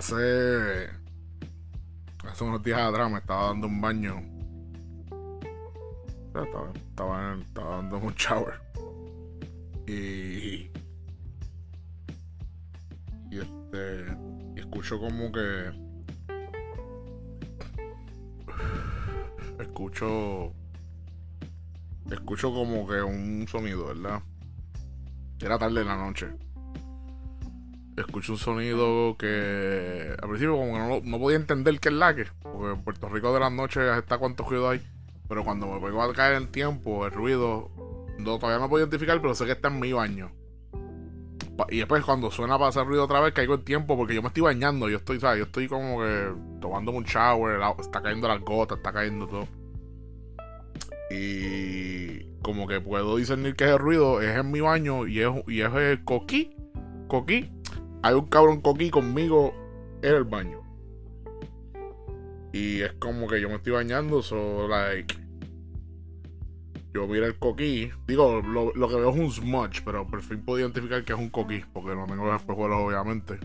hace. Hace unos días atrás me estaba dando un baño. Estaba, estaba, estaba dando un shower. Y. Y este. Y escucho como que. Escucho. Escucho como que un sonido, ¿verdad? Era tarde en la noche escucho un sonido que al principio como que no, podía entender qué es la que, porque en Puerto Rico de las noches está cuántos ruidos hay, pero cuando me pegó a caer en tiempo, el ruido, no, todavía no puedo identificar, pero sé que está en mi baño. Y después cuando suena para hacer ruido otra vez, caigo en tiempo porque yo me estoy bañando, yo estoy, ¿sabes? Yo estoy como que tomando un shower, está cayendo las gotas, está cayendo todo. Y como que puedo discernir que ese ruido es en mi baño y es, y es el coquí, coquí hay un cabrón coquí conmigo en el baño. Y es como que yo me estoy bañando, so like. Yo miro el coquí. Digo, lo, que veo es un smudge, pero por fin puedo identificar que es un coquí, porque no tengo los espejuelos, obviamente.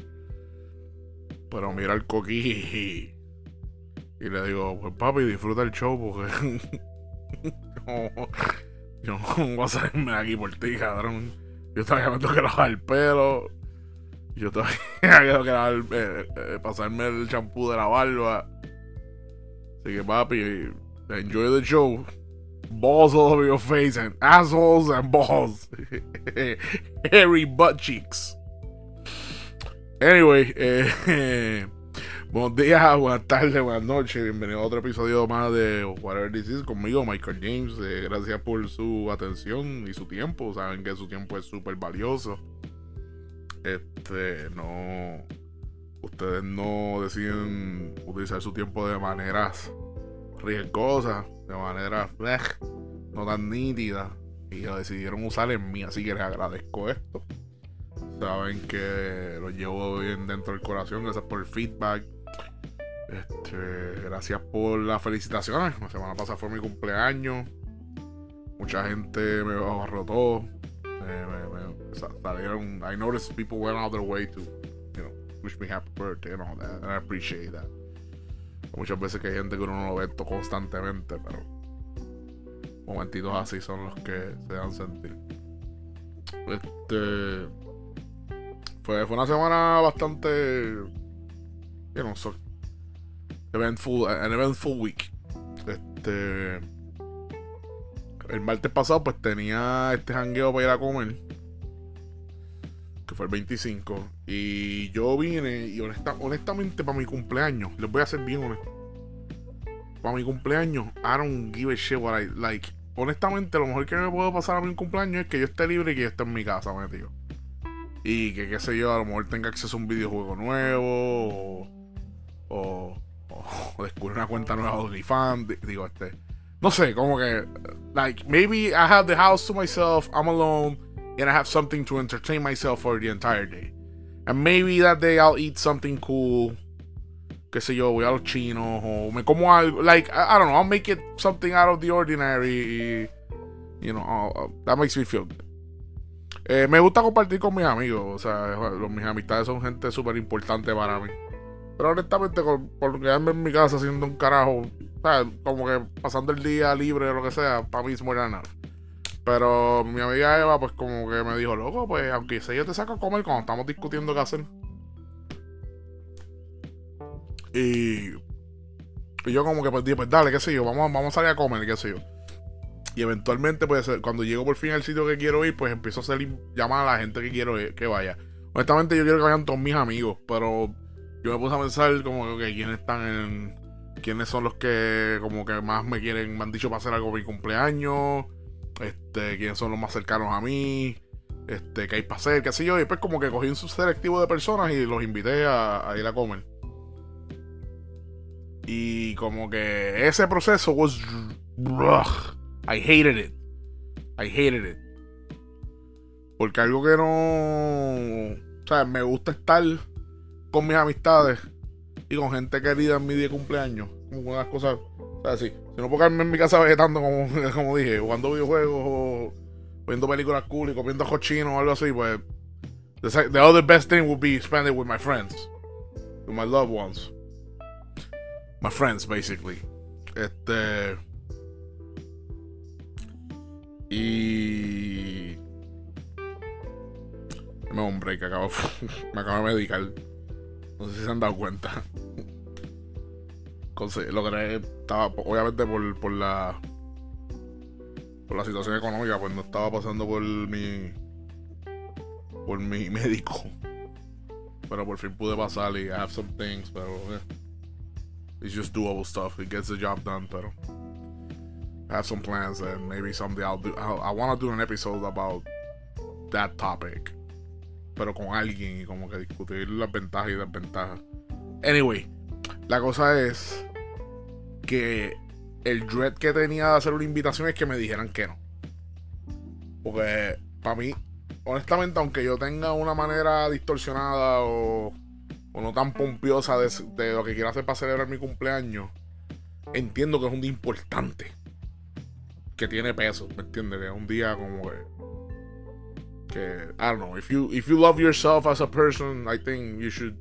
Pero mira el coquí y, y, le digo, pues papi, disfruta el show, porque. yo, no voy a salirme de aquí por ti, cabrón. Yo todavía me tengo que lavar el pelo. Yo todavía quiero eh, eh, pasarme el champú de la barba. Así que, papi, enjoy the show. Balls all over your face and assholes and balls. Hairy butt cheeks. Anyway, eh, buenos días, buenas tardes, buenas noches. Bienvenido a otro episodio más de Whatever This Is conmigo, Michael James. gracias por su atención y su tiempo. Saben que su tiempo es súper valioso este, no, ustedes no deciden utilizar su tiempo de maneras riesgosas, de maneras no tan nítidas, y lo decidieron usar en mí, así que les agradezco esto. Saben que lo llevo bien dentro del corazón, gracias por el feedback. Este, gracias por las felicitaciones. La semana pasada fue mi cumpleaños. Mucha gente me todo salieron. I noticed people went out their way to, you know, wish me happy birthday and all that, and I appreciate that. Muchas veces que hay gente que uno no lo ve constantemente, pero momentitos así son los que se dan sentir. Este. Fue, fue una semana bastante. You know, so, eventful, an eventful week. Este. El martes pasado, pues tenía este jangueo para ir a comer que fue el 25. Y yo vine y honestamente para mi cumpleaños, les voy a ser bien honesto. Para mi cumpleaños, I don't give a shit what I like. Honestamente, lo mejor que me puedo pasar a mi cumpleaños es que yo esté libre y que yo esté en mi casa, metido. Y que, qué sé yo, a lo mejor tenga acceso a un videojuego nuevo o, o, descubrir una cuenta nueva de OnlyFans. Digo, este. No sé, como que. Like, maybe I have the house to myself, I'm alone and I have something to entertain myself for the entire day. And maybe that day I'll eat something cool. Qué sé yo, voy a los chinos o me como algo. Like, I, don't know, I'll make it something out of the ordinary. You know, that makes me feel good. Eh, me gusta compartir con mis amigos. O sea, mis amistades son gente súper importante para mí. Pero honestamente, por quedarme en mi casa haciendo un carajo, sea, Como que pasando el día libre o lo que sea, para mí es muy enough. Pero mi amiga Eva, pues como que me dijo, loco, pues aunque sea yo te saco a comer cuando estamos discutiendo qué hacer. Y, y yo como que pues dije, pues dale, qué sé yo, vamos, vamos a salir a comer, qué sé yo. Y eventualmente, pues cuando llego por fin al sitio que quiero ir, pues empiezo a hacer llamar a la gente que quiero que vaya. Honestamente yo quiero que vayan todos mis amigos, pero yo me puse a pensar como que quiénes están en... quiénes son los que como que más me quieren, me han dicho para hacer algo mi cumpleaños este, quiénes son los más cercanos a mí, este, qué hay para hacer, qué sé yo. Y después como que cogí un selectivo de personas y los invité a, ir a comer. Y como que ese proceso was... I hated it. I hated it. Porque algo que no... O sea, me gusta estar con mis amistades y con gente querida en mi día de cumpleaños. Como unas cosas así. Si no puedo quedarme en mi casa vegetando, como, como dije, jugando videojuegos o viendo películas cool y comiendo cochino o algo así, pues. The, other best thing would be spending with my friends. to my loved ones. My friends, basically. Este. Y. Me un break, acabo, me acabo de medicar. No sé si se han dado cuenta. Lo que estaba, obviamente, por, por la. Por la situación económica, pues no estaba pasando por mi. Por mi médico. Pero por fin pude pasar y I have some things, pero. Eh, it's just doable stuff. It gets the job done, pero. I have some plans and maybe someday I'll do. I want to do an episode about that topic. Pero con alguien y como que discutir las ventajas y desventajas. Anyway, la cosa es que el dread que tenía de hacer una invitación es que me dijeran que no. Porque para mí honestamente, aunque yo tenga una manera distorsionada o, no tan pompiosa de, lo que quiero hacer para celebrar mi cumpleaños, entiendo que es un día importante. Que tiene peso, ¿me entiendes? Que es un día como que. I don't know. If you, if you love yourself as a person, I think you should.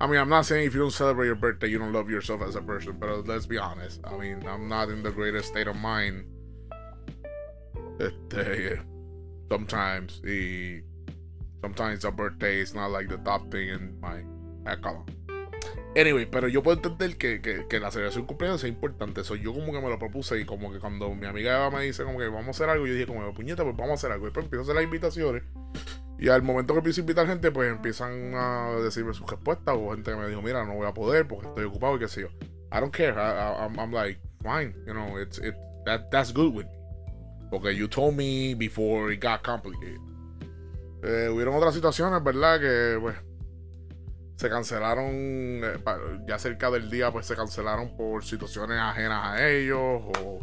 I mean, I'm not saying if you don't celebrate your birthday, you don't love yourself as a person, but uh, let's be honest. I mean, I'm not in the greatest state of mind. Eh, eh, este sometimes the sometimes a birthday is not like the top thing in my eh, account. Anyway, pero yo puedo entender que, que, que la celebración de cumpleaños es importante. Eso yo como que me lo propuse y como que cuando mi amiga me dice como que vamos a hacer algo, yo dije como puñeta, pues vamos a hacer algo. Y después empiezo a hacer las invitaciones. Y al momento que empiezo a invitar gente, pues empiezan a decirme sus respuestas. O gente que me dijo, mira, no voy a poder porque estoy ocupado y qué sé yo. I don't care. I, I'm, like, fine. You know, it's, it, that, that's good with me. Porque you told me before it got complicated. Eh, hubieron otras situaciones, ¿verdad? Que pues se cancelaron eh, ya cerca del día, pues se cancelaron por situaciones ajenas a ellos o,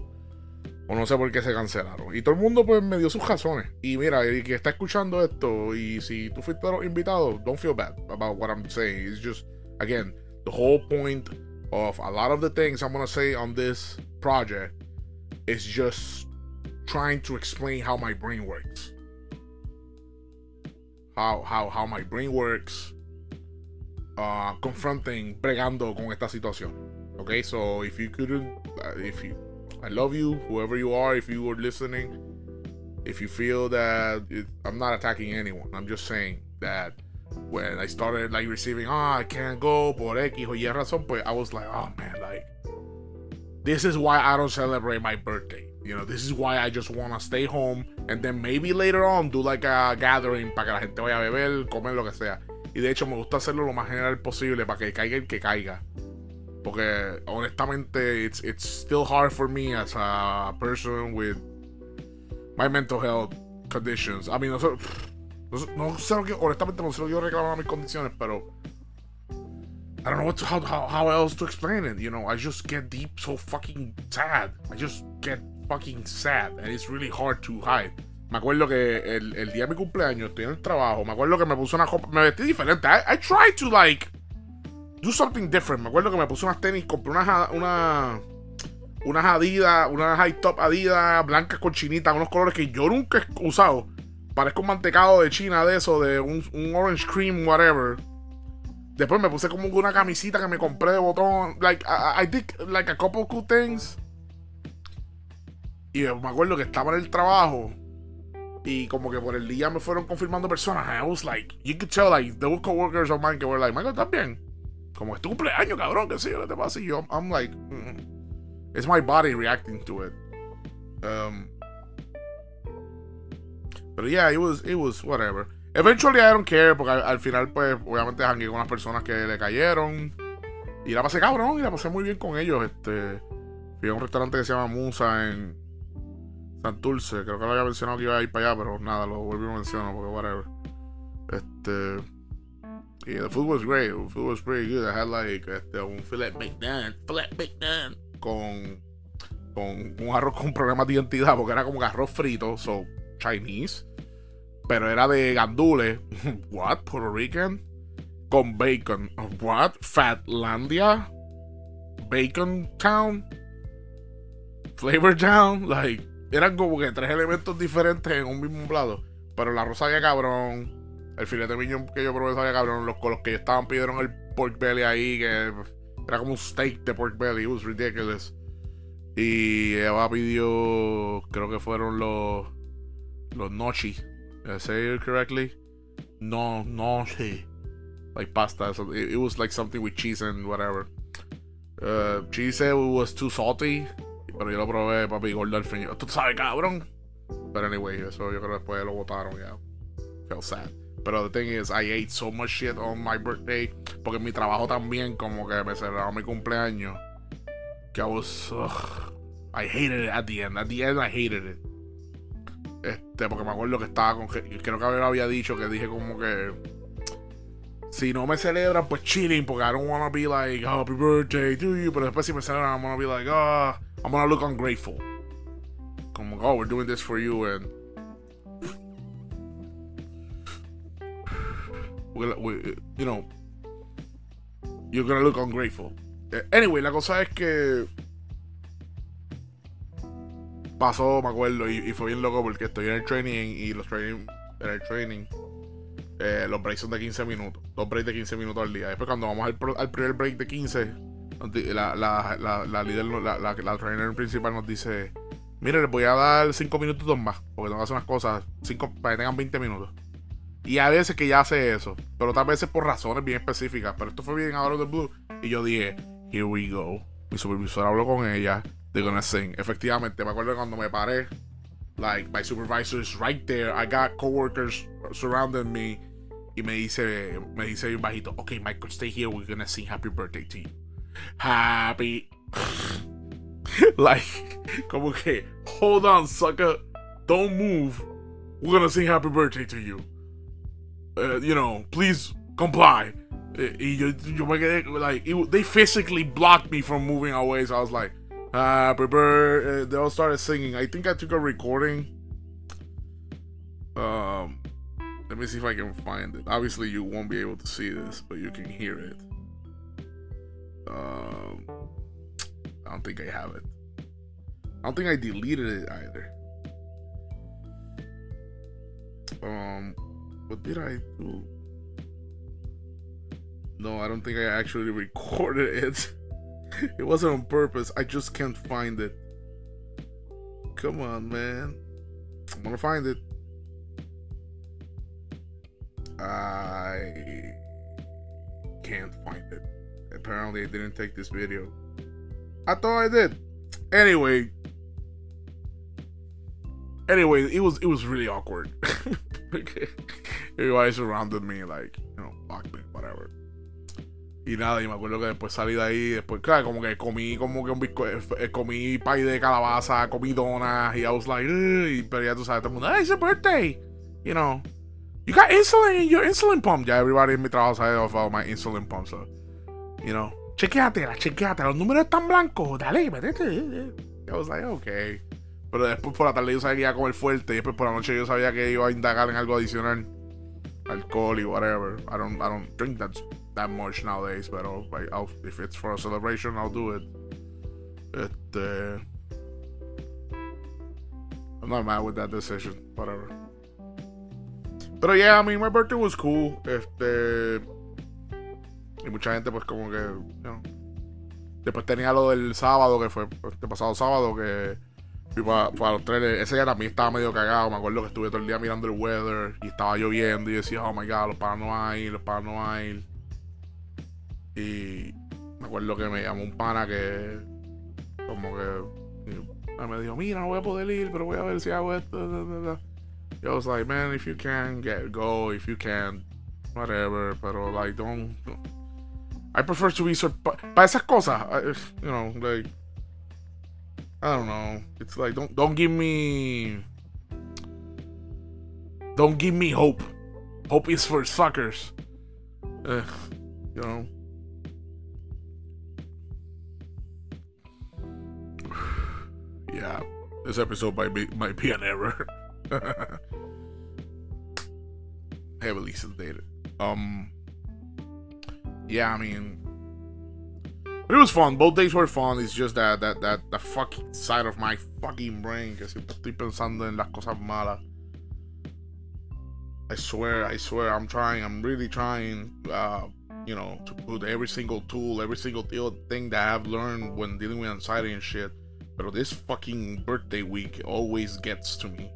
no sé por qué se cancelaron. Y todo el mundo pues me dio sus razones. Y mira, el que está escuchando esto y si tú fuiste invitado, don't feel bad about what I'm saying. It's just, again, the whole point of a lot of the things I'm gonna say on this project is just trying to explain how my brain works. How, how, how my brain works uh, confronting, bregando con esta situación. Okay, so if you couldn't, uh, if you, I love you, whoever you are, if you were listening, if you feel that it, I'm not attacking anyone, I'm just saying that when I started like receiving, ah, oh, I can't go por X razón, pues I was like, oh man, like, this is why I don't celebrate my birthday. You know, this is why I just wanna stay home and then maybe later on do like a gathering para que la gente vaya a beber, comer lo que sea. Y de hecho me gusta hacerlo lo más general posible para que caiga el que caiga. Porque honestamente it's, it's still hard for me as a person with my mental health conditions. I mean, no, no, sé lo que, honestamente no sé lo que yo reclamar mis condiciones, pero I don't know what to, how, how, how else to explain it. You know, I just get deep so fucking sad. I just get fucking sad and it's really hard to hide. Me acuerdo que el, el, día de mi cumpleaños estoy en el trabajo. Me acuerdo que me puse una copa. Me vestí diferente. I, I tried to like do something different. Me acuerdo que me puse unas tenis, compré unas una, unas Adidas, unas high top Adidas blancas con chinitas, unos colores que yo nunca he usado. Parezco un mantecado de China de eso, de un, un orange cream, whatever. Después me puse como una camisita que me compré de botón. Like, I, did like a couple cool things. Y me acuerdo que estaba en el trabajo. Y como que por el día me fueron confirmando personas. I was like, you could tell, like, the coworkers of mine que were like, Michael, ¿estás bien? Como es tu cumpleaños, cabrón, que sé yo, ¿qué te pasa? Y yo, I'm like, mm, it's my body reacting to it. Um, yeah, it was, it was whatever. Eventually I don't care, porque al, final, pues, obviamente jangué con unas personas que le cayeron. Y la pasé cabrón, y la pasé muy bien con ellos. Este, fui a un restaurante que se llama Musa en Santurce. Creo que lo había mencionado que iba a ir para allá, pero nada, lo volví a mencionar porque whatever. Este. Y the food was great. The food was pretty good. I had like este, un filet McDonald's. Filet McDonald's. Con, con un arroz con problemas de identidad porque era como arroz frito, so Chinese. Pero era de gandules. What? Puerto Rican. Con bacon. What? Fatlandia. Bacon Town. Flavor Town. Like eran como que tres elementos diferentes en un mismo plato. Pero la rosa sabía cabrón. El filete miñón que yo probé sabía cabrón. Los, con los que estaban pidieron el pork belly ahí que era como un steak de pork belly. It was ridiculous. Y Eva pidió, creo que fueron los los nochi. Did say it correctly? No, nochi. Like pasta. It, it, was like something with cheese and whatever. Uh, it was too salty. Pero yo lo probé, papi, gordo al fin. Tú sabes, cabrón. But anyway, eso yo creo que después lo botaron ya. Felt sad. Pero the thing is, I ate so much shit on my birthday. Porque mi trabajo también, como que me celebraron mi cumpleaños. Que I was. Ugh, I hated it at the end. At the end, I hated it. Este, porque me acuerdo que estaba con. Creo que había dicho que dije como que. Si no me celebran, pues chilling, porque I don't wanna be like, oh, happy birthday to you. Pero después si me celebran, I'm gonna be like, oh, I'm gonna look ungrateful. Como, oh, we're doing this for you and. We, we, you know, you're gonna look ungrateful. Eh, anyway, la cosa es que pasó, me acuerdo, y, fue bien loco porque estoy en el training y los training, en el training, eh, los breaks son de 15 minutos, dos breaks de 15 minutos al día. Después cuando vamos al, primer break de 15, la, la, líder, la, trainer principal nos dice, mire, les voy a dar 5 minutos más, porque tengo que hacer unas cosas, cinco, para que tengan 20 minutos. Y a veces que ya hace eso, pero otras veces por razones bien específicas. Pero esto fue bien ahora de Blue. Y yo dije, here we go. Mi supervisor habló con ella they're gonna sing. Efectivamente, me acuerdo cuando me paré, like my supervisor is right there. I got coworkers surrounding me. Y me dice, me dice bien bajito, okay, Michael, stay here. We're gonna sing happy birthday to you. Happy. like, como que, hold on, sucker. Don't move. We're gonna sing happy birthday to you. Uh, you know, please comply. Y yo, yo me quedé, like, it, they physically blocked me from moving away. So I was like, Happy birthday. Uh, they all started singing. I think I took a recording. Um, let me see if I can find it. Obviously, you won't be able to see this, but you can hear it. Um, I don't think I have it. I don't think I deleted it either. Um, what did I do? No, I don't think I actually recorded it. it wasn't on purpose. I just can't find it. Come on, man. I'm gonna find it. I can't find it. Apparently, I didn't take this video. I thought I did. Anyway. Anyway, it was it was really awkward. Everybody surrounded me like, you know, fuck me, whatever. Y nada, y me acuerdo que después salí de ahí, después, claro, como que comí como que un bizcocho, eh, comí pay de calabaza, comí donas, y I was like, y, pero ya tú sabes, todo el mundo, hey, it's your birthday, you know. You got insulin in your insulin pump. Ya everybody en mi trabajo sabe of uh, my insulin pump, so, you know. Chequeatela, chequeate, los números están blancos, dale, metete. I was like, okay. Pero después por la tarde yo sabía comer fuerte, y después por la noche yo sabía que iba a indagar en algo adicional. Alcohol y whatever. I don't, I don't drink that that much nowadays, but I'll, I'll, if it's for a celebration, I'll do it. Este. I'm not mad with that decision, whatever. Pero yeah, I mean, my birthday was cool. Este. Y mucha gente, pues, como que. You know, después tenía lo del sábado, que fue este pasado sábado, que fui para, los trenes. Ese día también estaba medio cagado. Me acuerdo que estuve todo el día mirando el weather y estaba lloviendo. Y decía, oh my god, los panos no hay, los panos no hay. Y me acuerdo que me llamó un pana que como que me dijo, mira, no voy a poder ir, pero voy a ver si hago esto. I was like, man, if you can, get go. If you can, whatever. But like, don't... I prefer to be... Para esas cosas, you know, like... I don't know. It's like, don't, don't give me... Don't give me hope. Hope is for suckers. Uh, you know? yeah, this episode might be might be an error. Heavily sedated. Um, yeah, I mean, it was fun. Both days were fun. It's just that that that the fucking side of my fucking brain que siempre estoy pensando en las cosas malas. I swear, I swear, I'm trying. I'm really trying. Uh, you know, to put every single tool, every single thing that I've learned when dealing with anxiety and shit. But this fucking birthday week always gets to me.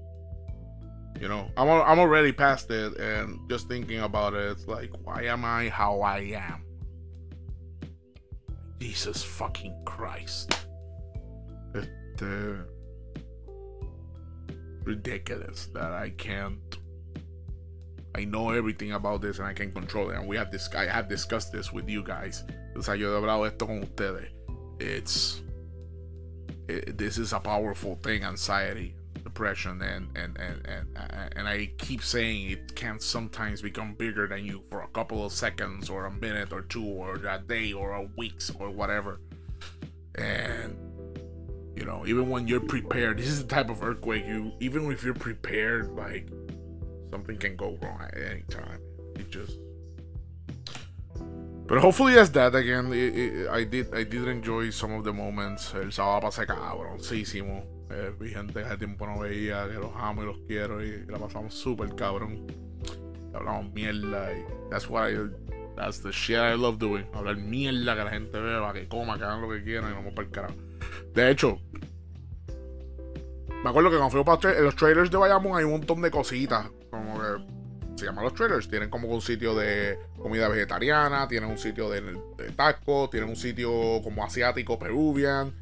You know, I'm I'm already past it, and just thinking about it, it's like, why am I how I am? Jesus fucking Christ! It, uh, ridiculous that I can't I know everything about this and I can control it. And we have this I have discussed this with you guys. Hablado esto con ustedes. It's it, this is a powerful thing, anxiety, depression, and and and and and I keep saying it can sometimes become bigger than you for a couple of seconds or a minute or two or a day or a weeks or whatever. And you know, even when you're prepared, this is the type of earthquake you even if you're prepared, like something can go wrong at any time. It just. But hopefully that's that again. It, I did I did enjoy some of the moments. El sábado pasé cabroncísimo. Eh, vi gente que hace tiempo no veía, que los amo y los quiero y, la pasamos súper cabrón. Hablamos mierda y that's what I that's the shit I love doing. Hablar mierda que la gente vea, que coma, que hagan lo que quieran y vamos para el carajo. De hecho, me acuerdo que cuando fuimos para los trailers de Bayamón hay un montón de cositas. Como que se llaman los trailers. Tienen como un sitio de comida vegetariana, tienen un sitio de, de tacos, tienen un sitio como asiático, peruvian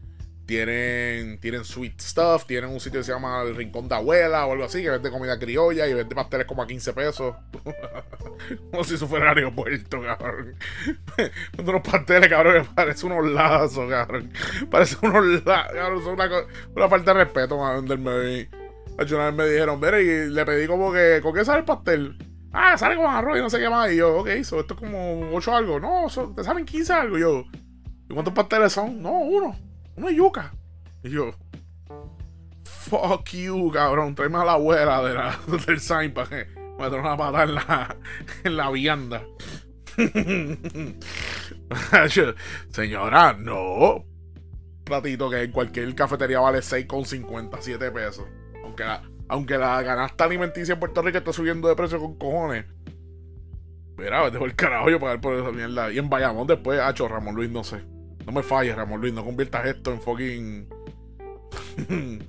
tienen, tienen sweet stuff, tienen un sitio que se llama el Rincón de Abuela o algo así, que vende comida criolla y vende pasteles como a 15 pesos. como si eso fuera aeropuerto, cabrón. vende unos pasteles, cabrón, que parece unos lazos, cabrón. Parece unos lazos, cabrón. Es una, falta de respeto a venderme ahí. Una vez me dijeron, mire, y le pedí como que, ¿con qué sale el pastel? Ah, sale con arroz y no sé qué más. Y yo, ok, esto es como 8 algo. No, te salen 15 algo. Y yo, ¿y cuántos pasteles son? No, uno una yuca. Y yo, fuck you, cabrón, tráeme a la abuela de la, del sign para que me traiga una patada en la, en la vianda. Señora, no. Platito que en cualquier cafetería vale 6,57 pesos. Aunque la, aunque la canasta alimenticia en Puerto Rico está subiendo de precio con cojones. Mira, vete por el carajo yo pagar por esa mierda. Y en Bayamón después, hacho, Ramón Luis, no sé. No me falles, Ramón Luis. No conviertas esto en fucking.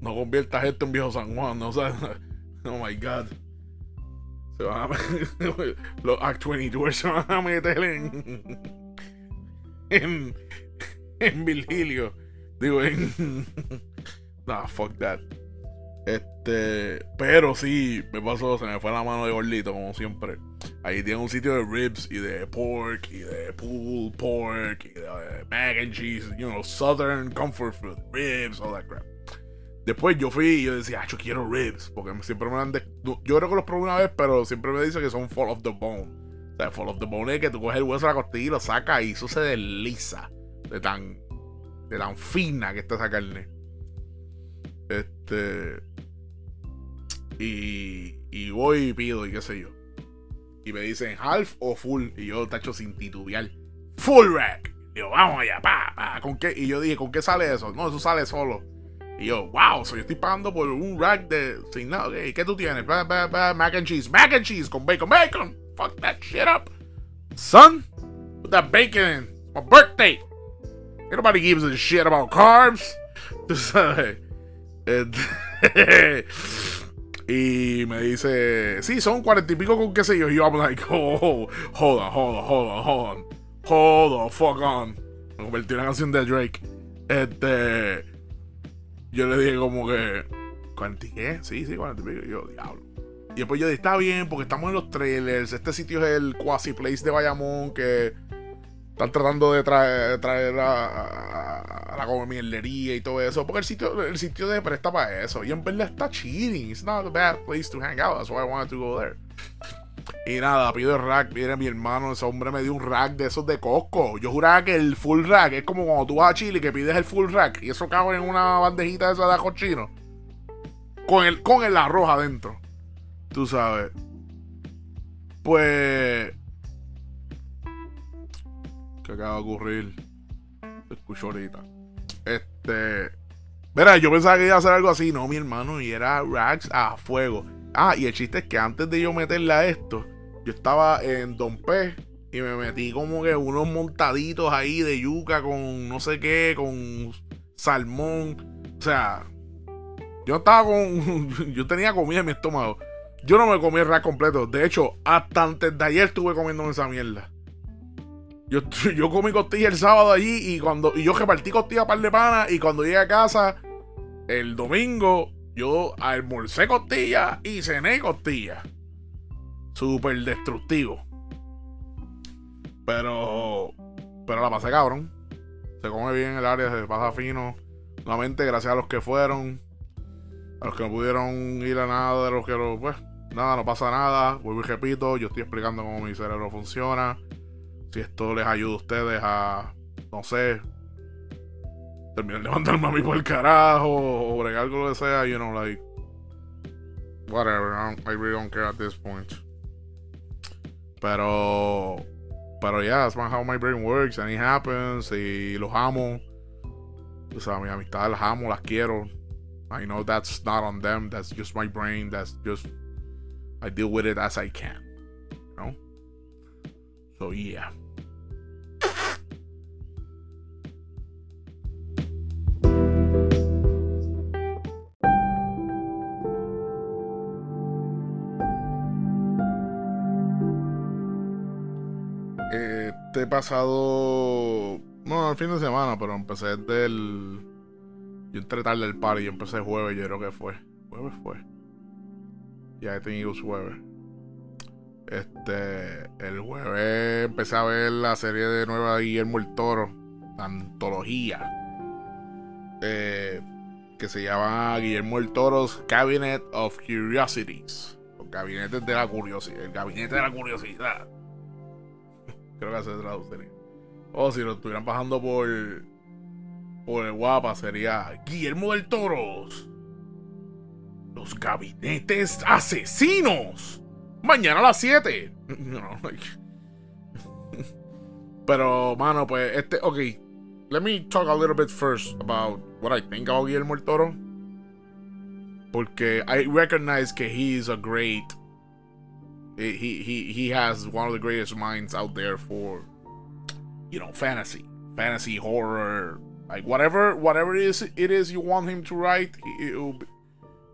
no conviertas esto en viejo San Juan. No, sea, oh my god. Se van a. Los Act 22 se van a meter en. En. En Virgilio. Digo, en. nah, fuck that. Este, pero sí, me pasó, se me fue la mano de gordito, como siempre. Ahí tiene un sitio de ribs y de pork y de pulled pork y de mac and cheese, you know, southern comfort food, ribs, all that crap. Después yo fui y yo decía, ah, yo quiero ribs, porque siempre me dan de... Yo creo que los probé una vez, pero siempre me dicen que son fall of the bone. O sea, fall of the bone es que tú coges el hueso de la costilla y lo sacas y eso se desliza de tan, de tan fina que está esa carne. Este y, y voy y pido y qué sé yo. Y me dicen half o full. Y yo tacho sin titubear. Full rack. Y yo, vamos allá, pa, pa, ¿con qué? Y yo dije, ¿con qué sale eso? No, eso sale solo. Y yo, wow, so yo estoy pagando por un rack de. Sin nada, ¿qué tú tienes? mac and cheese, mac and cheese con bacon, bacon. Fuck that shit up. Son, put that bacon in. my birthday. Nobody gives a shit about carbs. Y me dice, sí, son cuarenta y pico con qué sé yo. Y yo, I'm like, oh, hold on, hold on, hold on, hold on. Fuck on. Me convertí en una canción de Drake. Este. Yo le dije como que. ¿Cuarenta y qué? Sí, sí, pico. Y yo, diablo. Y después yo dije, está bien, porque estamos en los trailers. Este sitio es el Quasi Place de Bayamón que están tratando de traer, traer a, la como mierdería y todo eso. Porque el sitio, el sitio de presta para eso. Y en verdad está cheating. It's not a bad place to hang out. That's why I wanted to go there. Y nada, pido el rack. Mire, mi hermano, ese hombre me dio un rack de esos de Costco. Yo juraba que el full rack es como cuando tú vas a Chile que pides el full rack y eso cabe en una bandejita de esa de ajo chino. Con el, con el arroz adentro. Tú sabes. Pues que acaba de ocurrir. Escucho ahorita. Este. Mira, yo pensaba que iba a hacer algo así. No, mi hermano, y era racks a fuego. Ah, y el chiste es que antes de yo meterle a esto, yo estaba en Don P. y me metí como que unos montaditos ahí de yuca con no sé qué, con salmón. O sea, yo estaba con. Yo tenía comida en mi estómago. Yo no me comí el rack completo. De hecho, hasta antes de ayer estuve comiendo esa mierda. Yo, yo comí costilla el sábado allí y cuando y yo repartí costilla a par de pana y cuando llegué a casa el domingo yo almorcé costilla y cené costilla. Súper destructivo. Pero pero la pasé cabrón. Se come bien el área, se pasa fino. Nuevamente gracias a los que fueron. A los que no pudieron ir a nada de los que lo pues nada, no pasa nada. Vuelvo y repito, yo estoy explicando cómo mi cerebro funciona. Si esto les ayuda a ustedes a, no sé, terminar de mandarme a mí por el carajo o bregar con lo que sea, you know, like, whatever. I, really don't care at this point. Pero, pero yeah, that's how my brain works and it happens. Y los amo. O sea, mis amistades las amo, las quiero. I know that's not on them. That's just my brain. That's just I deal with it as I can. You? So yeah. Este pasado. No, el fin de semana, pero empecé del. Yo entré tarde del party, yo empecé jueves, yo creo que fue. Jueves fue. Ya he tenido jueves. Este, el jueves empecé a ver la serie de nueva Guillermo el Toro, antología, eh, que se llama Guillermo el Toro's Cabinet of Curiosities, los gabinetes de la curiosidad, el gabinete de la curiosidad. Creo que se traduciría. O si lo estuvieran bajando por por el guapa sería Guillermo del Toros los gabinetes asesinos. Mañana a las 7. Pero, mano, pues, este, ok. Let me talk a little bit first about what I think about Guillermo el Toro. Porque I recognize que he is a great. He, he, he has one of the greatest minds out there for, you know, fantasy. Fantasy, horror, like whatever, whatever it is, it is you want him to write, it will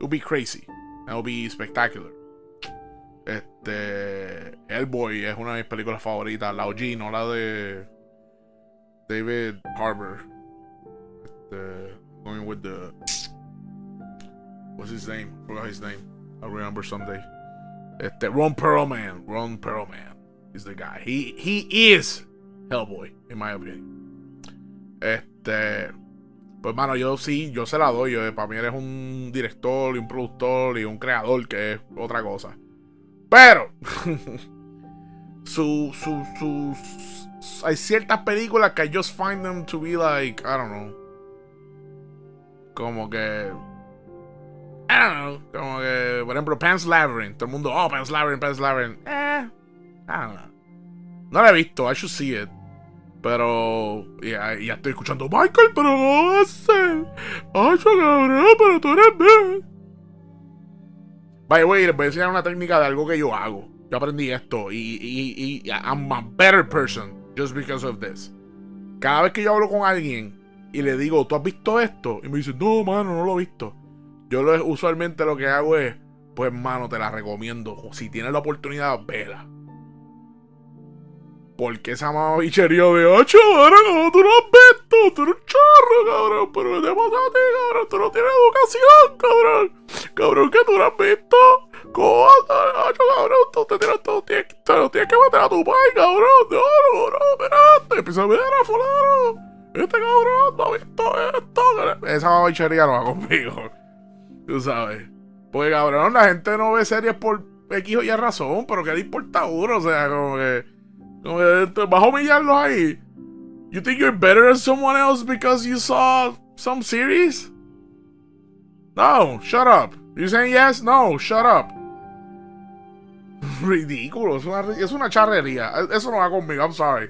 It'll be crazy. It'll be spectacular. Este. Hellboy es una de mis películas favoritas. La OG, no la de. David Harbour. Este. Going with the. What's his name? Forgot his name. I'll remember someday. Este. Ron Perlman. Ron Perlman is the guy. He, he is Hellboy, in my opinion. Este. Pues, mano, yo sí, yo se la doy. Yo, para mí eres un director y un productor y un creador, que es otra cosa. Pero, su, su, sus, hay ciertas películas que I just find them to be like, I don't know. Como que. I don't know. Como que, por ejemplo, Pan's Labyrinth. Todo el mundo, oh, Pan's Labyrinth, Pan's Labyrinth. Eh, I don't know. No la he visto, I should see it. Pero ya, ya estoy escuchando, Michael, pero no ser. Ay, cabrón, pero tú eres bien. Vaya, güey, les voy a enseñar una técnica de algo que yo hago. Yo aprendí esto y, y, y I'm a better person just because of this. Cada vez que yo hablo con alguien y le digo, ¿tú has visto esto? Y me dice, no, mano, no lo he visto. Yo lo, usualmente lo que hago es, pues, mano, te la recomiendo. Si tienes la oportunidad, vela. Porque esa mamabichería de, ah, chaval, como tú no has visto, tú eres un charro, cabrón, pero ¿qué te pasa a ti, cabrón? Tú no tienes educación, cabrón. Cabrón, que tú no has visto. ¿Cómo vas cabrón? Tú te tienes, tú tienes, te tienes que meter a tu país, cabrón. No, no, no, espérate. Empieza a ver a fulano. Este cabrón no ha visto esto. Esa mamabichería no va conmigo. Tú sabes. Pues, cabrón, la gente no ve series por X o Y razón, pero que le importa uno, o sea, como que Vas a humillarlos ahí. You think you're better than someone else because you saw some series? No, shut up. You saying yes? No, shut up. Ridículo, es una, es una charrería. Eso no va conmigo, I'm sorry.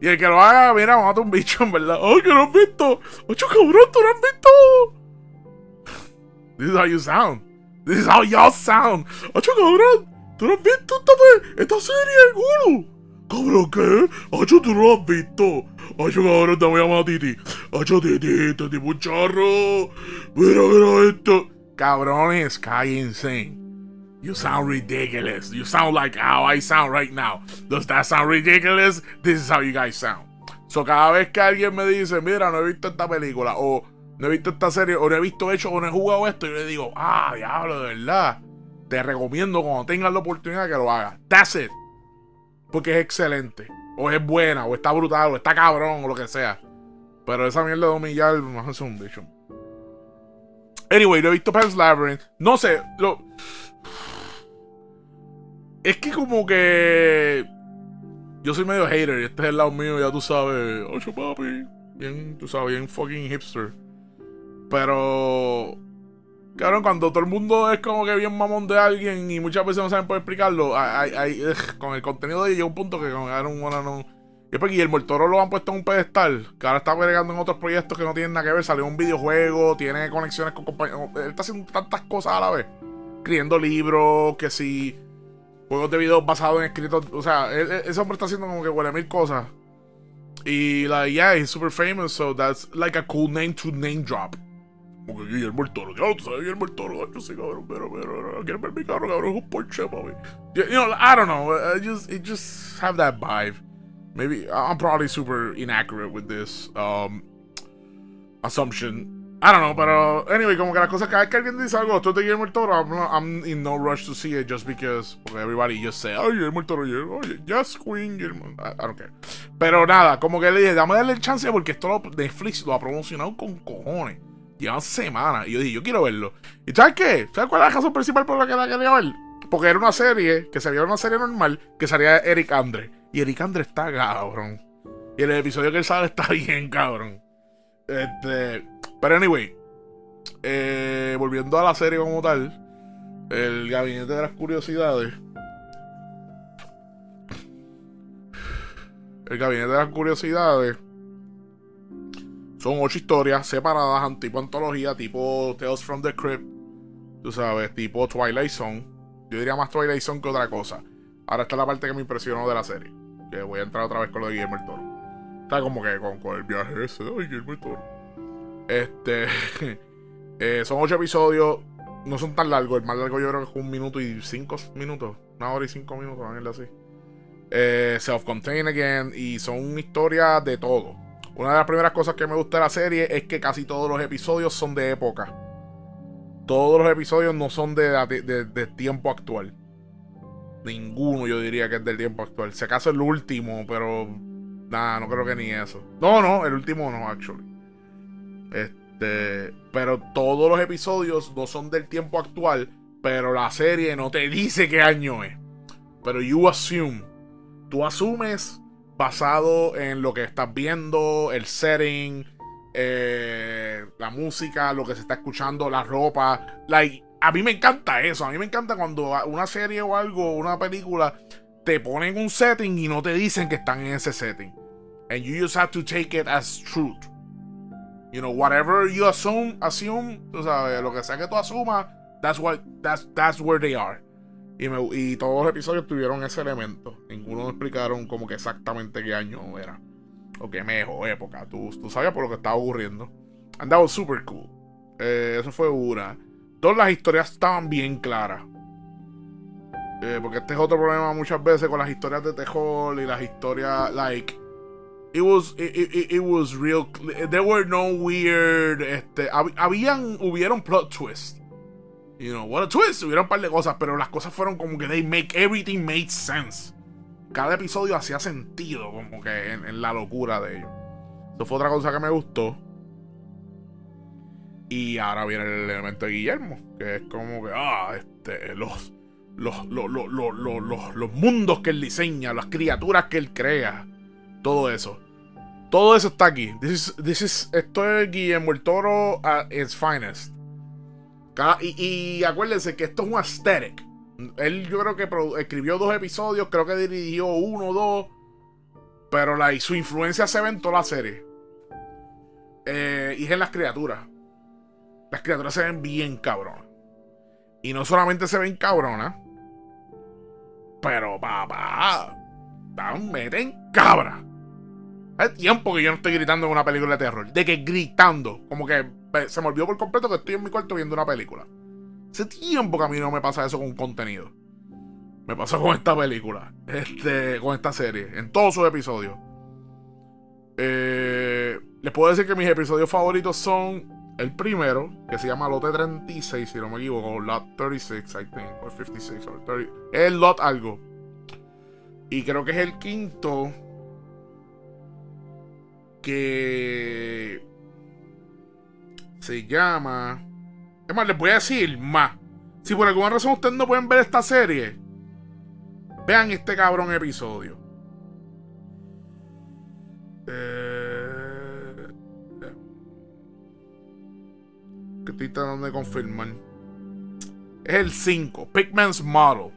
Y el que lo haga, mira, mata un bicho, en verdad. ¡Ay, que no has visto! ¡Ocho cabrón, tú no has visto! This is how you sound. This is how y'all sound. ¡Ocho cabrón! ¿Tú no has visto esta, esta serie, el culo? Cabrón, ¿qué? Hacho, tú no lo has visto. Hacho, cabrón, te voy a llamar a Titi. Hacho, Titi, este tipo un charro. Mira, mira esto. Cabrones, cállense. You sound ridiculous. You sound like how I sound right now. Does that sound ridiculous? This is how you guys sound. So, cada vez que alguien me dice, mira, no he visto esta película, o no he visto esta serie, o no he visto hecho, o no he jugado esto, yo le digo, ah, diablo, de verdad. Te recomiendo cuando tengas la oportunidad que lo hagas. That's it. Porque es excelente. O es buena, o está brutal, o está cabrón, o lo que sea. Pero esa mierda de humillar, no es un bicho. Anyway, no he visto Pan's Labyrinth. No sé, lo. Es que como que. Yo soy medio hater y este es el lado mío, ya tú sabes. Ocho papi. Bien, tú sabes, bien fucking hipster. Pero. Cabrón, cuando todo el mundo es como que bien mamón de alguien y muchas veces no saben poder explicarlo, con el contenido de ellos llega un punto que con un no. Y Guillermo el Toro lo han puesto en un pedestal, que ahora está agregando en otros proyectos que no tienen nada que ver. Salió un videojuego, tiene conexiones con compañeros. Él está haciendo tantas cosas a la vez. Escribiendo libros, que si juegos de video basados en escritos. O sea, ese hombre está haciendo como que huele mil cosas. Y, like, yeah, he's super famous, so that's like a cool name to name drop. Porque Guillermo el Toro, ya tú sabes, Guillermo el Toro, yo sé, cabrón, pero, pero, quiero ver mi carro, cabrón, es un Porsche, mami. You know, I don't know, I just, it just have that vibe. Maybe, I'm probably super inaccurate with this um, assumption. I don't know, pero anyway, como que las cosas, cada vez que alguien dice algo, esto es de Guillermo el Toro, I'm, I'm, in no rush to see it just because everybody just say, oh, Guillermo el Toro, oh, yes, Queen, Guillermo, I, I, don't care. Pero nada, como que le dije, dame darle chance porque esto lo, Netflix lo ha promocionado con cojones. Llevan semanas. Y yo dije, yo quiero verlo. ¿Y sabes qué? ¿Sabes cuál es la razón principal por la que la quería ver? Porque era una serie, que sería una serie normal, que salía Eric Andre. Y Eric Andre está cabrón. Y el episodio que él sale está bien cabrón. Este. Pero anyway. Eh, volviendo a la serie como tal. El gabinete de las curiosidades. El gabinete de las curiosidades son ocho historias separadas, tipo antología, tipo Tales from the Crypt, tú sabes, tipo Twilight Zone. Yo diría más Twilight Zone que otra cosa. Ahora está la parte que me impresionó de la serie. Que voy a entrar otra vez con lo de Guillermo el Toro. Está como que con, el viaje ese de Guillermo el Toro. Este. Eh, son ocho episodios. No son tan largos. El más largo yo creo que es un minuto y cinco minutos. Una hora y cinco minutos, así. Eh, Self-contained again. Y son historias de todo una de las primeras cosas que me gusta de la serie es que casi todos los episodios son de época. Todos los episodios no son de, de, tiempo actual. Ninguno yo diría que es del tiempo actual. Si acaso el último, pero nada, no creo que ni eso. No, no, el último no, actually. Este, pero todos los episodios no son del tiempo actual, pero la serie no te dice qué año es. Pero you assume, tú asumes basado en lo que estás viendo, el setting, eh, la música, lo que se está escuchando, la ropa. Like, a mí me encanta eso. A mí me encanta cuando una serie o algo, una película, te ponen un setting y no te dicen que están en ese setting. And you just have to take it as truth. You know, whatever you assume, assume, tú sabes, lo que sea que tú asumas, that's what, that's, that's where they are. Y, todos los episodios tuvieron ese elemento. Ninguno explicaron como que exactamente qué año era. O qué mes o época. Tú, tú sabías por lo que estaba ocurriendo. Andaba super cool. Eh, eso fue una. Todas las historias estaban bien claras. Eh, porque este es otro problema muchas veces con las historias de terror y las historias, like, it was, it, was real, there were no weird, este, habían, hubieron plot twists You know, what a twist. Hubieron un par de cosas, pero las cosas fueron como que they make everything made sense. Cada episodio hacía sentido, como que en, la locura de ellos. Eso fue otra cosa que me gustó. Y ahora viene el elemento de Guillermo, que es como que, ah, este, los, los, los, los, los, mundos que él diseña, las criaturas que él crea, todo eso. Todo eso está aquí. This is, esto es Guillermo el Toro at its finest y, acuérdense que esto es un aesthetic. Él yo creo que escribió dos episodios, creo que dirigió uno o dos. Pero la, su influencia se ve en toda la serie. Eh, y es en las criaturas. Las criaturas se ven bien cabronas. Y no solamente se ven cabronas. Pero papá. meten cabra. Hace tiempo que yo no estoy gritando en una película de terror. De que gritando. Como que se me olvidó por completo que estoy en mi cuarto viendo una película. Hace tiempo que a mí no me pasa eso con contenido. Me pasó con esta película. Este, con esta serie. En todos sus episodios. Eh, les puedo decir que mis episodios favoritos son el primero, que se llama Lote 36, si no me equivoco, Lot 36, I think, o 56, o 30. Es el Lot algo. Y creo que es el quinto que se llama. Es más, les voy a decir más. Si por alguna razón ustedes no pueden ver esta serie, vean este cabrón episodio. Eh, que estoy tratando de confirmar. Es el 5, Pigman's Model.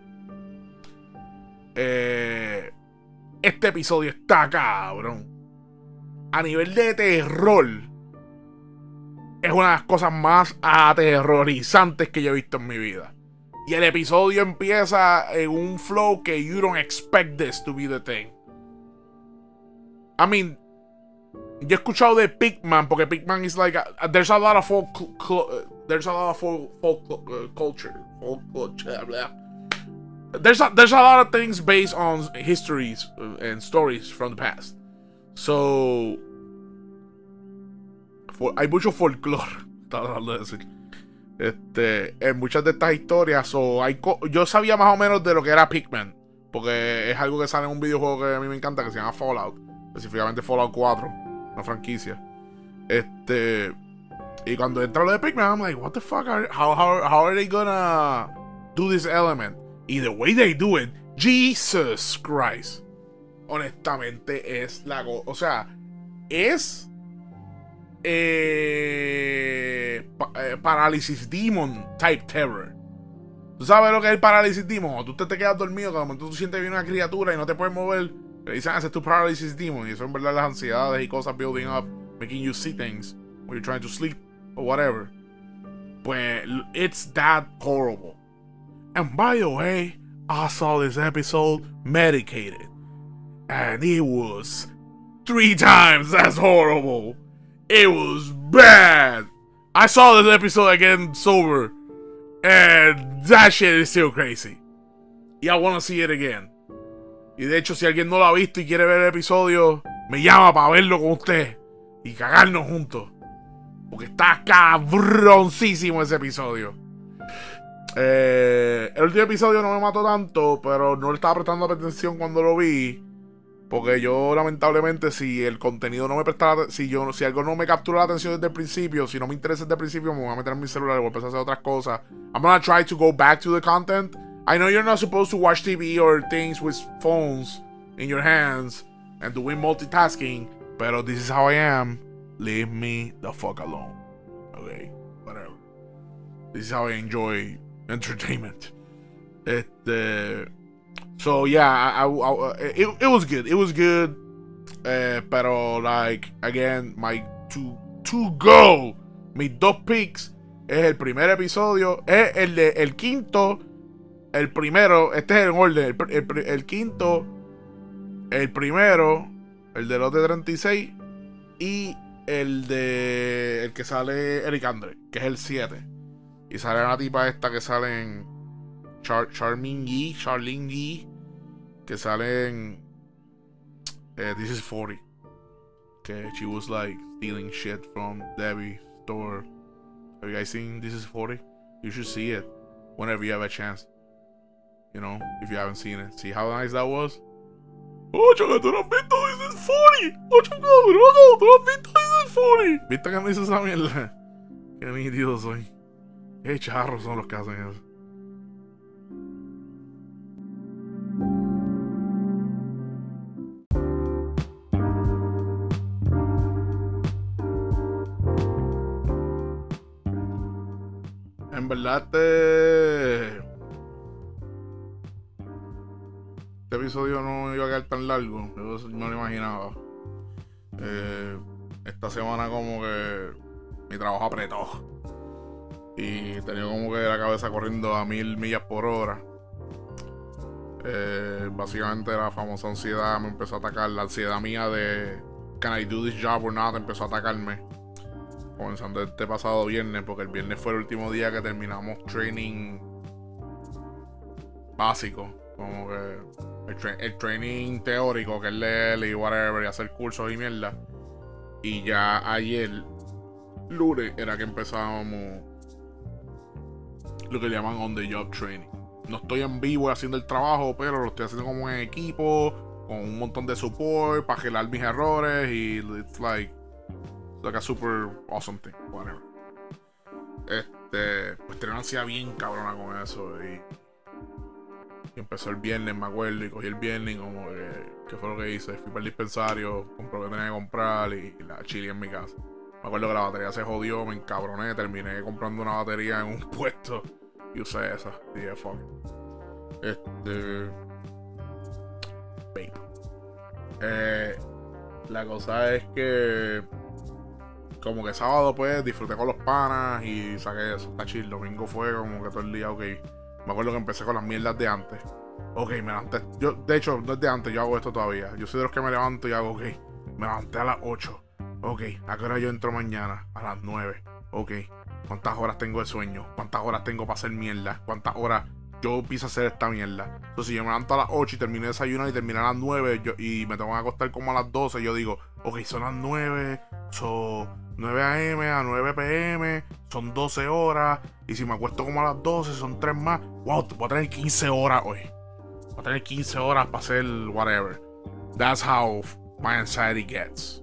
Eh, este episodio está cabrón. A nivel de terror, es una de las cosas más aterrorizantes que yo he visto en mi vida. Y el episodio empieza en un flow que you don't expect this to be the thing. I mean, yo he escuchado de Pigman porque Pigman is like there's a lot of folk there's a lot of folk, uh, culture folk culture there's a, there's a lot of things based on histories uh, and stories from the past so hay mucho folclore estaba tratando de decir este en muchas de estas historias so, hay yo sabía más o menos de lo que era Pigman porque es algo que sale en un videojuego que a mí me encanta que se llama Fallout específicamente Fallout 4 una franquicia. Este. Y cuando entra lo de Pikmin, I'm like, what the fuck? Are, how, how, how are they gonna do this element? Y the way they do it, Jesus Christ. Honestamente, es la. O sea, es. Eh, eh, Parálisis Demon type terror. ¿Tú sabes lo que es el Parálisis Demon? Cuando tú te, quedas dormido, cuando tú sientes bien una criatura y no te puedes mover le dicen, ah, ese es tu paralysis demon. Y eso en verdad las ansiedades y cosas building up, making you see things when you're trying to sleep or whatever. Pues, it's that horrible. And by the way, I saw this episode medicated. And it was three times as horrible. It was bad. I saw this episode again sober. And that shit is still crazy. Yeah, I want to see it again. Y de hecho, si alguien no lo ha visto y quiere ver el episodio, me llama para verlo con usted y cagarnos juntos. Porque está cabroncísimo ese episodio. Eh, el último episodio no me mató tanto, pero no le estaba prestando atención cuando lo vi. Porque yo, lamentablemente, si el contenido no me presta si yo si algo no me captura la atención desde el principio, si no me interesa desde el principio, me voy a meter en mi celular y voy a empezar a hacer otras cosas. I'm gonna try to go back to the content I know you're not supposed to watch TV or things with phones in your hands and doing multitasking, but this is how I am. Leave me the fuck alone. Okay, whatever. This is how I enjoy entertainment. Uh, so yeah, it, was good. It was good. Uh, pero like again, my to to go, mis dos picks es el primer episodio, es el de el quinto el primero, este es el orden, el, quinto, el primero, el de lote 36 y el de el que sale Eric Andre, que es el 7. Y sale una tipa esta que sale en Char Charming Yi, Charlene Yi, que sale en eh, This is 40. Que she was like stealing shit from Debbie store. Have you guys seen This is 40? You should see it whenever you have a chance. You know, if you haven't seen it. See how nice that was? ¡Oh, chaval, tú no has visto This is funny! ¡Oh, chaval, no, tú no has visto This is funny! ¿Viste que me hizo esa mierda? Qué nítido soy. Qué charros son los que hacen eso. En verdad, te este episodio no iba a quedar tan largo. Yo no lo imaginaba. Eh, esta semana como que mi trabajo apretó. Y tenía como que la cabeza corriendo a mil millas por hora. Eh, básicamente la famosa ansiedad me empezó a atacar. La ansiedad mía de Can I do this job or not empezó a atacarme. Comenzando este pasado viernes, porque el viernes fue el último día que terminamos training básico. Como que el, training teórico, que es leer y whatever, y hacer cursos y mierda. Y ya ayer, lunes, era que empezábamos lo que le llaman on the job training. No estoy en vivo haciendo el trabajo, pero lo estoy haciendo como en equipo, con un montón de support para gelar mis errores y it's like, like a super awesome thing, whatever. Este, pues tenía una ansiedad bien cabrona con eso y, empezó el viernes, me acuerdo, y cogí el viernes y como que, ¿qué fue lo que hice? Fui para el dispensario, compré lo que tenía que comprar y, la chile en mi casa. Me acuerdo que la batería se jodió, me encabroné, terminé comprando una batería en un puesto y usé esa. Y dije, fuck. Este. Vape. Eh, la cosa es que. Como que sábado, pues, disfruté con los panas y saqué eso. Está chill. Domingo fue como que todo el día, ok. Me acuerdo que empecé con las mierdas de antes. Ok, me levanté. Yo, de hecho, no es de antes, yo hago esto todavía. Yo soy de los que me levanto y hago, ok. Me levanté a las 8. Ok, ¿a qué hora yo entro mañana? A las 9. Ok, ¿cuántas horas tengo de sueño? ¿Cuántas horas tengo para hacer mierda? ¿Cuántas horas yo empiezo a hacer esta mierda? Entonces, si yo me levanto a las 8 y termino de desayunar y termino a las 9 y me tengo que acostar como a las 12, yo digo, ok, son las 9, son 9 a.m. a 9 p.m., son 12 horas. Y si me acuesto como a las 12, son 3 más. Wow, voy a tener 15 horas hoy. Voy a tener 15 horas para hacer whatever. That's how my anxiety gets.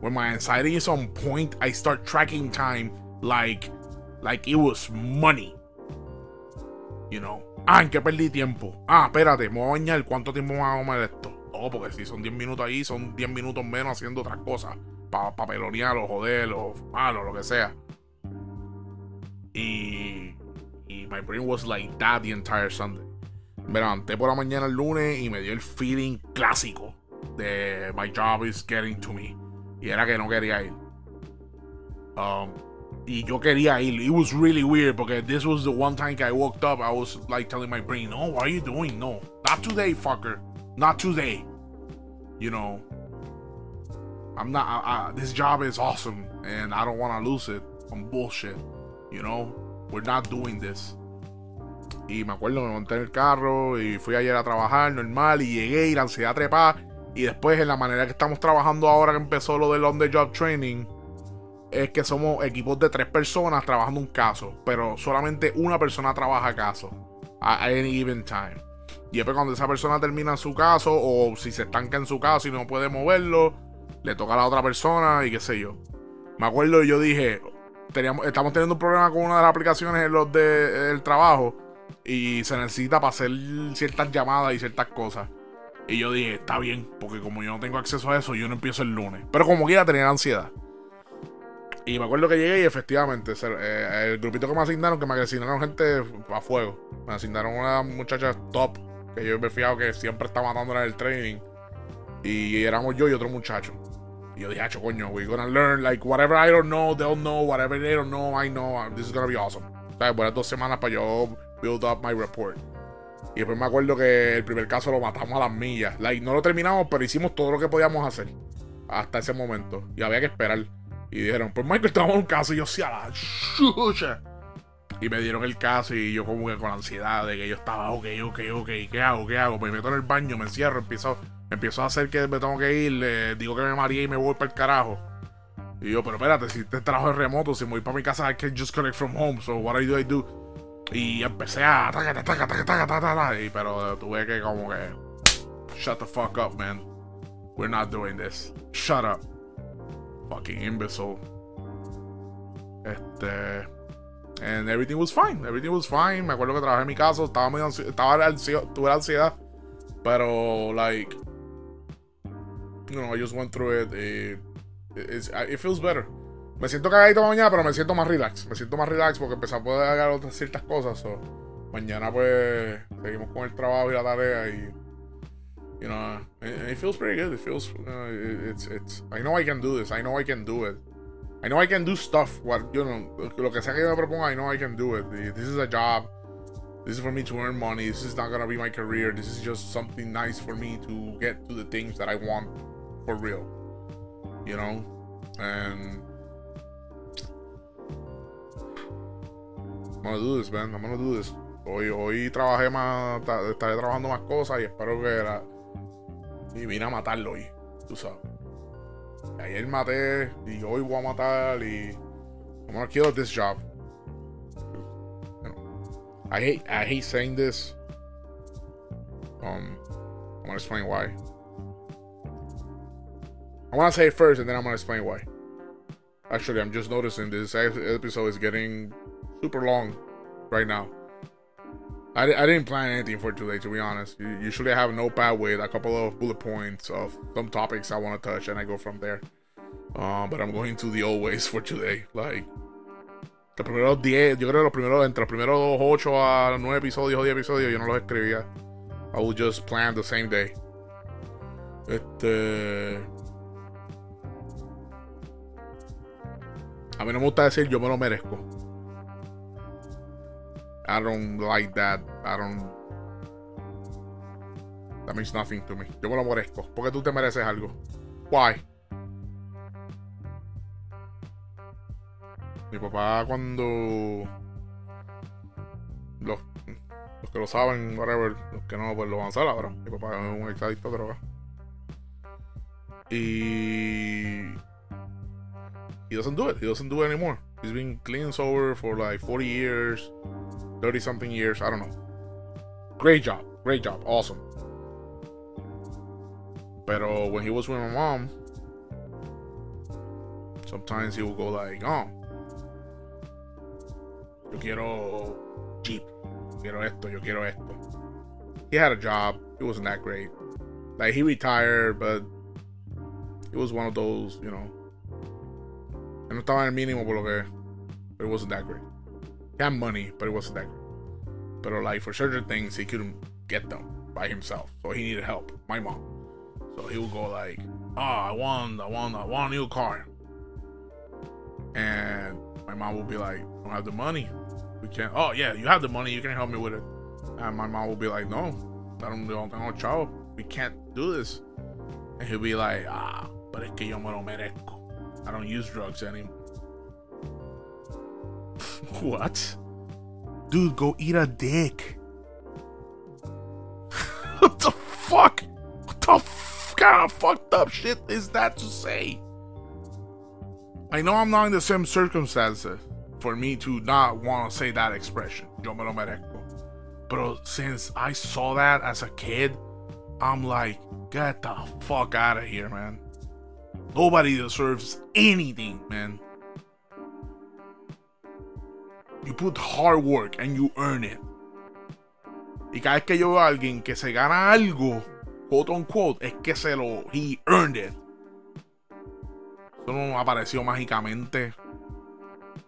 When my anxiety is on point, I start tracking time like, like it was money. You know. Ah, ¿en qué perdí tiempo? Ah, espérate, me voy a bañar. ¿Cuánto tiempo me va a comer esto? No, porque si son 10 minutos ahí, son 10 minutos menos haciendo otras cosas para pa pelonear o joder o malo, lo que sea. Y, y my brain was like that the entire Sunday. Me levanté por la mañana el lunes y me dio el feeling clásico de my job is getting to me. Y era que no quería ir. Um, y yo quería ir. It was really weird porque this was the one time I woke up. I was like telling my brain, no, what are you doing? No, not today, fucker. Not today. You know, I'm not. I, I, this job is awesome, and I don't want to lose it on bullshit. You know, we're not doing this. Y me acuerdo, me monté en el carro y fui ayer a trabajar normal y llegué y la ansiedad trepa. Y después, en la manera que estamos trabajando ahora que empezó lo del on the job training, es que somos equipos de tres personas trabajando un caso, pero solamente una persona trabaja caso a any given time. Y después, cuando esa persona termina su caso o si se estanca en su caso y no puede moverlo, le toca a la otra persona y qué sé yo. Me acuerdo y yo dije, teníamos, estamos teniendo un problema con una de las aplicaciones en los del trabajo y se necesita para hacer ciertas llamadas y ciertas cosas. Y yo dije, está bien, porque como yo no tengo acceso a eso, yo no empiezo el lunes. Pero como quiera tenía ansiedad. Y me acuerdo que llegué y efectivamente, eh, el grupito que me asignaron, que me asignaron gente a fuego. Me asignaron una muchacha top, que yo me he fijado que siempre está matando en el training. Y éramos yo y otro muchacho. Yo dije, hacho, coño, we're gonna learn, like, whatever I don't know, they'll know, whatever they don't know, I know, this is gonna be awesome. O sea, buenas dos semanas para yo build up my report. Y después me acuerdo que el primer caso lo matamos a las millas. Like, no lo terminamos, pero hicimos todo lo que podíamos hacer. Hasta ese momento. Y había que esperar. Y dijeron, pues Michael, te un caso. Y yo, sí, a la chucha. Y me dieron el caso y yo como que con ansiedad de que yo estaba, ok, ok, ok, ¿qué hago? ¿Qué hago? Pues me meto en el baño, me encierro, empiezo empiezo a hacer que me tengo que ir, le digo que me mareé y me voy para el carajo. Y yo, pero espérate, si este trabajo es remoto, si me voy para mi casa, I can just connect from home. So what do I do? Y empecé a taca, taca, taca, y pero tuve que como que shut the fuck up, man. We're not doing this. Shut up. Fucking imbecile. Este and everything was fine. Everything was fine. Me acuerdo que trabajé en mi casa, estaba medio estaba ansioso, tuve ansiedad, pero like you know, I just went through it. It, it feels better. Me siento cagadito mañana, pero me siento más relax. Me siento más relax porque empecé a poder hacer otras ciertas cosas. So, mañana, pues, seguimos con el trabajo y la tarea. Y, you know, it, it feels pretty good. It feels, uh, it's, it's, I know I can do this. I know I can do it. I know I can do stuff. What, you know, lo que sea que yo me proponga, I know I can do it. This is a job. This is for me to earn money. This is not gonna be my career. This is just something nice for me to get to the things that I want for real. You know? And I'm gonna do this, man. I'm gonna do this. Hoy, hoy trabajé más, estaré trabajando más cosas y espero que la. Y vine a matarlo hoy, tú sabes. Y ayer maté y hoy voy a matar y. I'm gonna kill this job. I hate I hate saying this. Um, I'm gonna explain why. I want to say it first, and then I'm gonna explain why. Actually, I'm just noticing this episode is getting super long right now. I, I didn't plan anything for today, to be honest. Usually, I have a notepad with a couple of bullet points of some topics I want to touch, and I go from there. Uh, but I'm going to the old ways for today. Like, los primeros 10, yo creo los primeros, entre los primeros 8 a 9 episodios o 10 episodios, yo no los escribía. I would just plan the same day. Este. A mí no me gusta decir yo me lo merezco. I don't like that. I don't. That means nothing to me. Yo me lo merezco. Porque tú te mereces algo. Why? Mi papá cuando los, los que lo saben, whatever, los que no, pues lo van a saber ahora. Mi papá es un exadicto de droga. Y he doesn't do it. He doesn't do it anymore. He's been clean sober for like 40 years, 30 something years. I don't know. Great job. Great job. Awesome. Pero when he was with my mom, sometimes he would go like, oh, yo quiero Jeep, quiero esto, yo quiero esto. He had a job. It wasn't that great. Like he retired, but it was one of those, you know, no estaba en el mínimo por lo que. But it wasn't that great. He had money, but it wasn't that great. But like for certain things, he couldn't get them by himself, so he needed help. My mom. So he would go like, "Oh, I want, I want, I want a new car," and my mom would be like, "I don't have the money. We can't." Oh yeah, you have the money. You can help me with it. And my mom would be like, "No, I don't, I don't tengo chavo. We can't do this." And he'll be like, "Ah, but es que yo me lo merezco." I don't use drugs anymore. what? Dude, go eat a dick. what the fuck? What the f- kind of fucked up shit is that to say? I know I'm not in the same circumstances for me to not want to say that expression. Yo me lo merezco. But since I saw that as a kid, I'm like, get the fuck out of here, man. Nobody deserves anything, man. You put hard work and you earn it. Y cada vez que yo veo a alguien que se gana algo, quote on quote, es que se lo. He earned it. Eso no apareció mágicamente.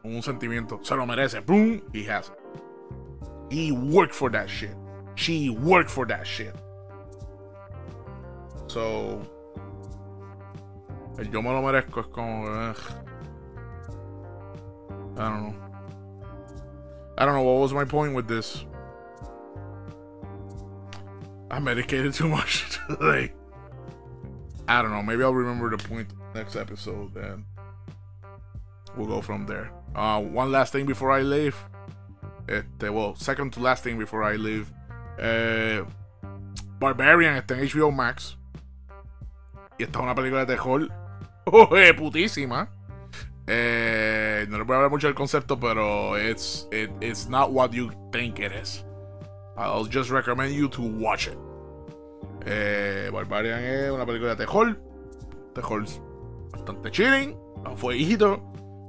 Un sentimiento. Se lo merece. Boom. He has. He worked for that shit. She worked for that shit. So. El yo me lo merezco es como. Ugh. I don't know. I don't know what was my point with this. I medicated too much today. I don't know. Maybe I'll remember the point next episode and we'll go from there. Uh, one last thing before I leave. Este, well, second to last thing before I leave. Eh, Barbarian está en HBO Max. Y está una película de terror Oye, putísima. Eh, no le voy a hablar mucho del concepto, pero it's, it, it's not what you think it is. I'll just recommend you to watch it. Eh, Barbarian es una película de terror. Terror bastante chilling. Fue hijito.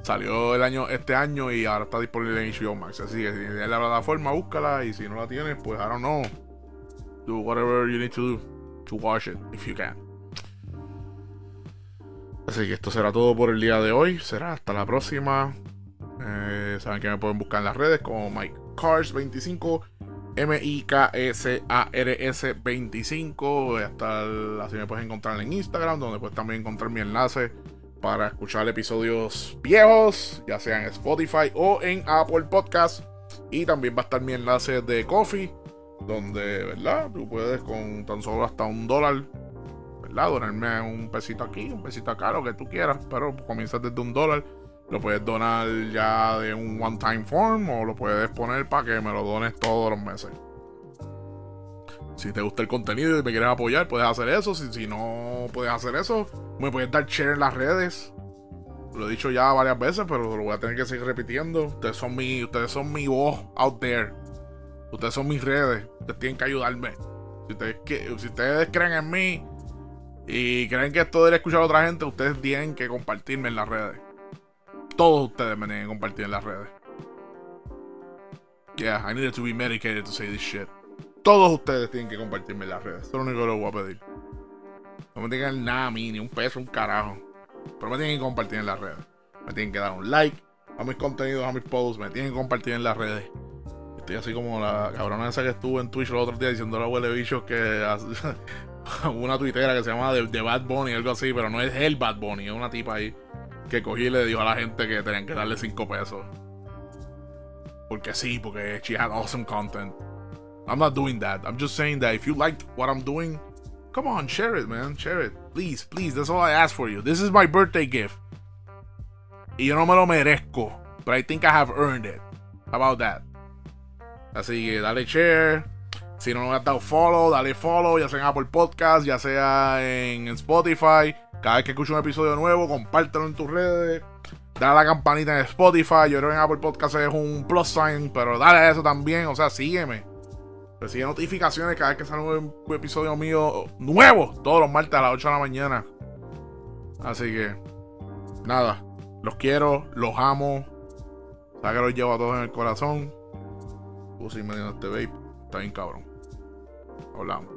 Salió el año, este año y ahora está disponible en HBO Max. Así que si tienes la plataforma, búscala. Y si no la tienes, pues I don't know. Do whatever you need to do to watch it if you can. Así que esto será todo por el día de hoy. Será hasta la próxima. Eh, saben que me pueden buscar en las redes como Mike Cars25. M-I-K-S-A-R-S 25. Hasta así me puedes encontrar en Instagram, donde puedes también encontrar mi enlace para escuchar episodios viejos, ya sea en Spotify o en Apple Podcast. Y también va a estar mi enlace de Coffee, donde, ¿verdad? Tú puedes con tan solo hasta un dólar, ¿verdad? Donarme un pesito aquí, un pesito acá, lo que tú quieras, pero comienzas desde un dólar. Lo puedes donar ya de un one-time form o lo puedes poner para que me lo dones todos los meses. Si te gusta el contenido y me quieres apoyar, puedes hacer eso. Si, si no puedes hacer eso, me puedes dar share en las redes. Lo he dicho ya varias veces, pero lo voy a tener que seguir repitiendo. Ustedes son mi, ustedes son mi voz out there. Ustedes son mis redes. Ustedes tienen que ayudarme. Si ustedes, si ustedes creen en mí y creen que esto debe escuchar a otra gente, ustedes tienen que compartirme en las redes. Todos ustedes me tienen que compartir en las redes. Yeah, I needed to be medicated to say this shit. Todos ustedes tienen que compartirme en las redes. Eso es lo único que les voy a pedir. No me tengan nada a mí, ni un peso, un carajo. Pero me tienen que compartir en las redes. Me tienen que dar un like a mis contenidos, a mis posts. Me tienen que compartir en las redes. Estoy así como la cabrona esa que estuvo en Twitch el otro día diciendo la abuela bichos que una tuitera que se llama The, Bad Bunny, algo así, pero no es el Bad Bunny, es una tipa ahí que cogí y le dijo a la gente que tenían que darle 5 pesos. Porque sí, porque she had awesome content. I'm not doing that. I'm just saying that if you liked what I'm doing, come on, share it, man. Share it. Please, please. That's all I ask for you. This is my birthday gift. Y yo no me lo merezco. But I think I have earned it. How about that? Así que dale share. Si no me has dado follow, dale follow, ya sea en Apple Podcast, ya sea en Spotify. Cada vez que escucho un episodio nuevo, compártelo en tus redes. Dale a la campanita en Spotify. Yo creo que en Apple Podcast es un plus sign, pero dale a eso también. O sea, sígueme. Recibe notificaciones cada vez que sale un episodio mío nuevo, todos los martes a las 8 de la mañana. Así que, nada, los quiero, los amo. Sabe que los llevo a todos en el corazón. Puse medio este vape, está bien cabrón. Hablamos.